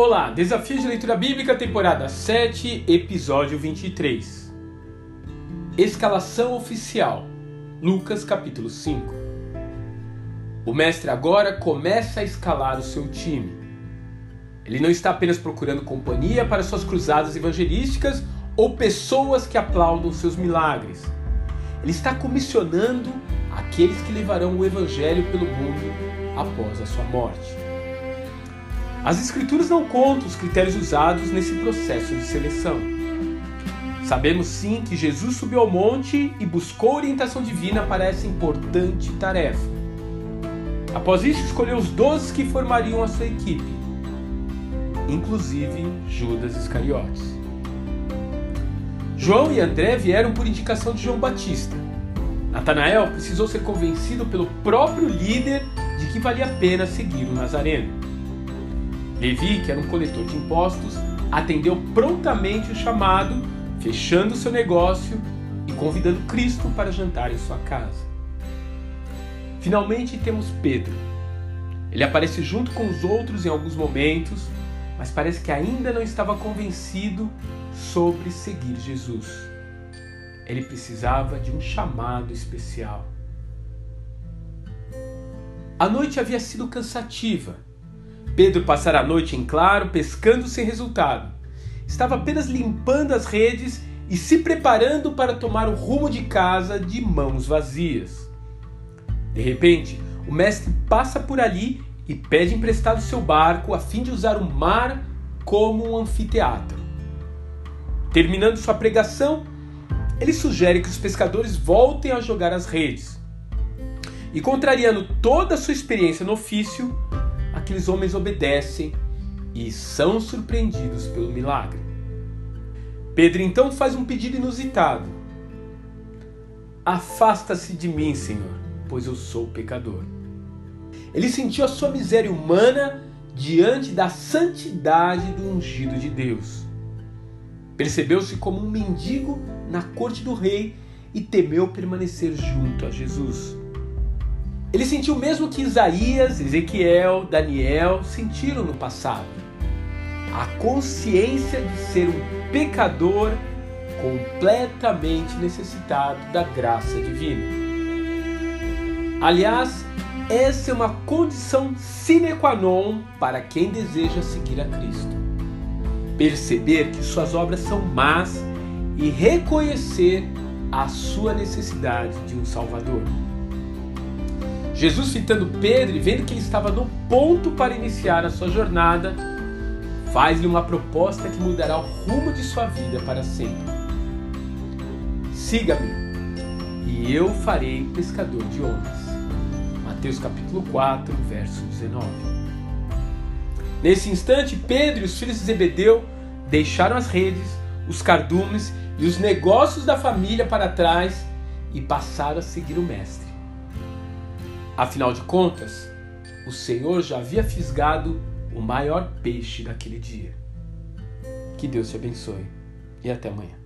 Olá, Desafio de Leitura Bíblica, temporada 7, episódio 23. Escalação oficial. Lucas capítulo 5. O mestre agora começa a escalar o seu time. Ele não está apenas procurando companhia para suas cruzadas evangelísticas ou pessoas que aplaudam seus milagres. Ele está comissionando aqueles que levarão o evangelho pelo mundo após a sua morte. As Escrituras não contam os critérios usados nesse processo de seleção. Sabemos sim que Jesus subiu ao monte e buscou orientação divina para essa importante tarefa. Após isso, escolheu os doze que formariam a sua equipe, inclusive Judas Iscariotes. João e André vieram por indicação de João Batista. Natanael precisou ser convencido pelo próprio líder de que valia a pena seguir o Nazareno. Levi, que era um coletor de impostos, atendeu prontamente o chamado, fechando seu negócio e convidando Cristo para jantar em sua casa. Finalmente temos Pedro. Ele aparece junto com os outros em alguns momentos, mas parece que ainda não estava convencido sobre seguir Jesus. Ele precisava de um chamado especial. A noite havia sido cansativa Pedro passara a noite em claro, pescando sem resultado. Estava apenas limpando as redes e se preparando para tomar o rumo de casa de mãos vazias. De repente, o mestre passa por ali e pede emprestado seu barco a fim de usar o mar como um anfiteatro. Terminando sua pregação, ele sugere que os pescadores voltem a jogar as redes. E contrariando toda a sua experiência no ofício, aqueles homens obedecem e são surpreendidos pelo milagre. Pedro então faz um pedido inusitado: Afasta-se de mim, Senhor, pois eu sou pecador. Ele sentiu a sua miséria humana diante da santidade do ungido de Deus. Percebeu-se como um mendigo na corte do rei e temeu permanecer junto a Jesus. Ele sentiu o mesmo que Isaías, Ezequiel, Daniel sentiram no passado. A consciência de ser um pecador completamente necessitado da graça divina. Aliás, essa é uma condição sine qua non para quem deseja seguir a Cristo. Perceber que suas obras são más e reconhecer a sua necessidade de um Salvador. Jesus, citando Pedro e vendo que ele estava no ponto para iniciar a sua jornada, faz-lhe uma proposta que mudará o rumo de sua vida para sempre. Siga-me e eu farei pescador de homens. Mateus capítulo 4, verso 19. Nesse instante, Pedro e os filhos de Zebedeu deixaram as redes, os cardumes e os negócios da família para trás e passaram a seguir o Mestre. Afinal de contas, o Senhor já havia fisgado o maior peixe daquele dia. Que Deus te abençoe e até amanhã.